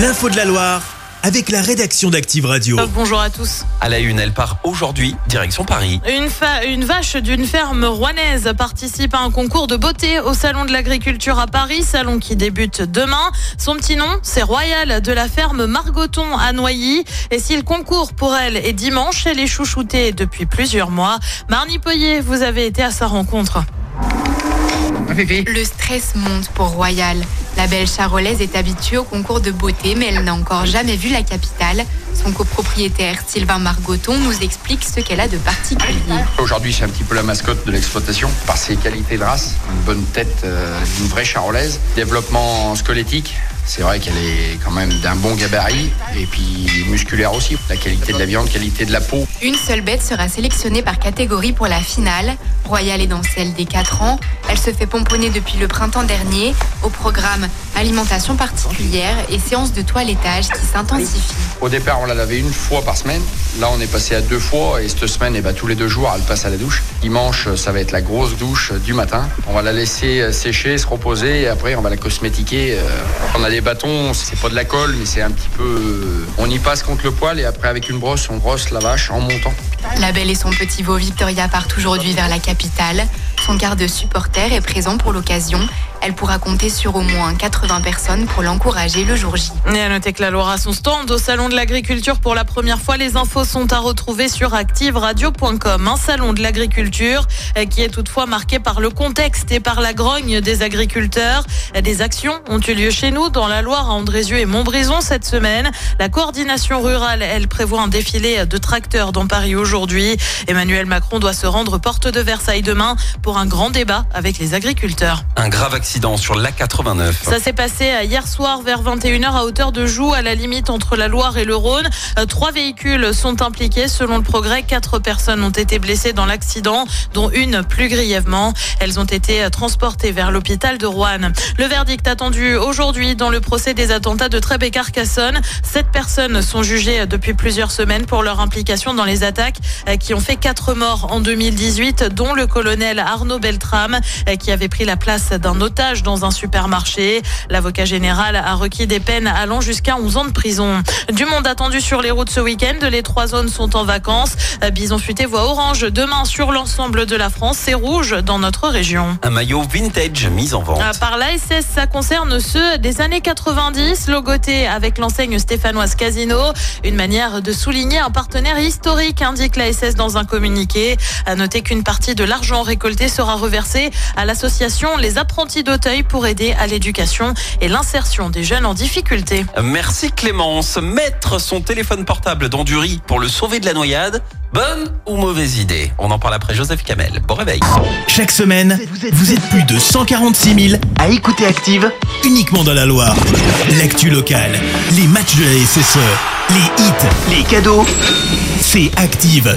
L'info de la Loire avec la rédaction d'Active Radio. Euh, Bonjour à tous. À la une, elle part aujourd'hui, direction Paris. Une, fa- une vache d'une ferme rouennaise participe à un concours de beauté au Salon de l'Agriculture à Paris, salon qui débute demain. Son petit nom, c'est Royal de la ferme Margoton à Noilly. Et si le concours pour elle est dimanche, elle est chouchoutée depuis plusieurs mois. Marnie Poyer, vous avez été à sa rencontre. Le stress monte pour Royal. La belle charolaise est habituée au concours de beauté, mais elle n'a encore jamais vu la capitale. Son copropriétaire Sylvain Margoton nous explique ce qu'elle a de particulier. Aujourd'hui, c'est un petit peu la mascotte de l'exploitation par ses qualités de race. Une bonne tête, euh, une vraie charolaise. Développement squelettique. C'est vrai qu'elle est quand même d'un bon gabarit et puis musculaire aussi. La qualité de la viande, qualité de la peau. Une seule bête sera sélectionnée par catégorie pour la finale. Royal est dans celle des 4 ans. Elle se fait pomponner depuis le printemps dernier. Au programme, alimentation particulière et séance de toilettage qui s'intensifie. Au départ, on la lavait une fois par semaine. Là, on est passé à deux fois et cette semaine, eh ben, tous les deux jours, elle passe à la douche. Dimanche, ça va être la grosse douche du matin. On va la laisser euh, sécher, se reposer et après, on va la cosmétiquer. Euh, On a des bâtons, c'est pas de la colle, mais c'est un petit peu. euh, On y passe contre le poil et après, avec une brosse, on brosse la vache en montant. La belle et son petit veau Victoria partent aujourd'hui vers la capitale. Son quart de supporter est présent pour l'occasion. Elle pourra compter sur au moins 80 personnes pour l'encourager le jour J. Et à noter que la Loire a son stand au Salon de l'Agriculture pour la première fois. Les infos sont à retrouver sur activeradio.com. Un salon de l'agriculture euh, qui est toutefois marqué par le contexte et par la grogne des agriculteurs. Des actions ont eu lieu chez nous dans la Loire, à Andrézieux et Montbrison cette semaine. La coordination rurale, elle prévoit un défilé de tracteurs dans Paris aujourd'hui. Emmanuel Macron doit se rendre porte de Versailles demain pour un grand débat avec les agriculteurs. Un grave accident sur l'A89. Ça s'est passé hier soir vers 21h à hauteur de Joux, à la limite entre la Loire et le Rhône. Euh, Trois véhicules sont impliqués. Selon le progrès, quatre personnes ont été blessées dans l'accident, dont une plus grièvement. Elles ont été transportées vers l'hôpital de Rouen. Le verdict attendu aujourd'hui dans le procès des attentats de Trèbes et Carcassonne. Sept personnes sont jugées depuis plusieurs semaines pour leur implication dans les attaques euh, qui ont fait quatre morts en 2018, dont le colonel Arnaud Beltrame, euh, qui avait pris la place d'un otage dans un supermarché. L'avocat général a requis des peines allant jusqu'à 11 ans de prison. Du monde attendu sur les routes ce week-end. Les trois zones sont en vacances. Bison futé voit orange demain sur l'ensemble de la France. C'est rouge dans notre région. Un maillot vintage mis en vente. Ah, Par l'ASS, ça concerne ceux des années 90, logoté avec l'enseigne stéphanoise Casino. Une manière de souligner un partenaire historique, indique l'ASS dans un communiqué. À noter qu'une partie de l'argent récolté sera reversée à l'association Les Apprentis d'Auteuil pour aider à l'éducation et l'insertion des jeunes en difficulté. Merci Clémence. Mettre son téléphone portable dans du riz pour le sauver de la noyade, bonne ou mauvaise idée? On en parle après Joseph Kamel. Bon réveil. Chaque semaine, vous êtes plus de 146 000 à écouter Active uniquement dans la Loire. L'actu locale, les matchs de la SSE, les hits, les cadeaux, c'est Active.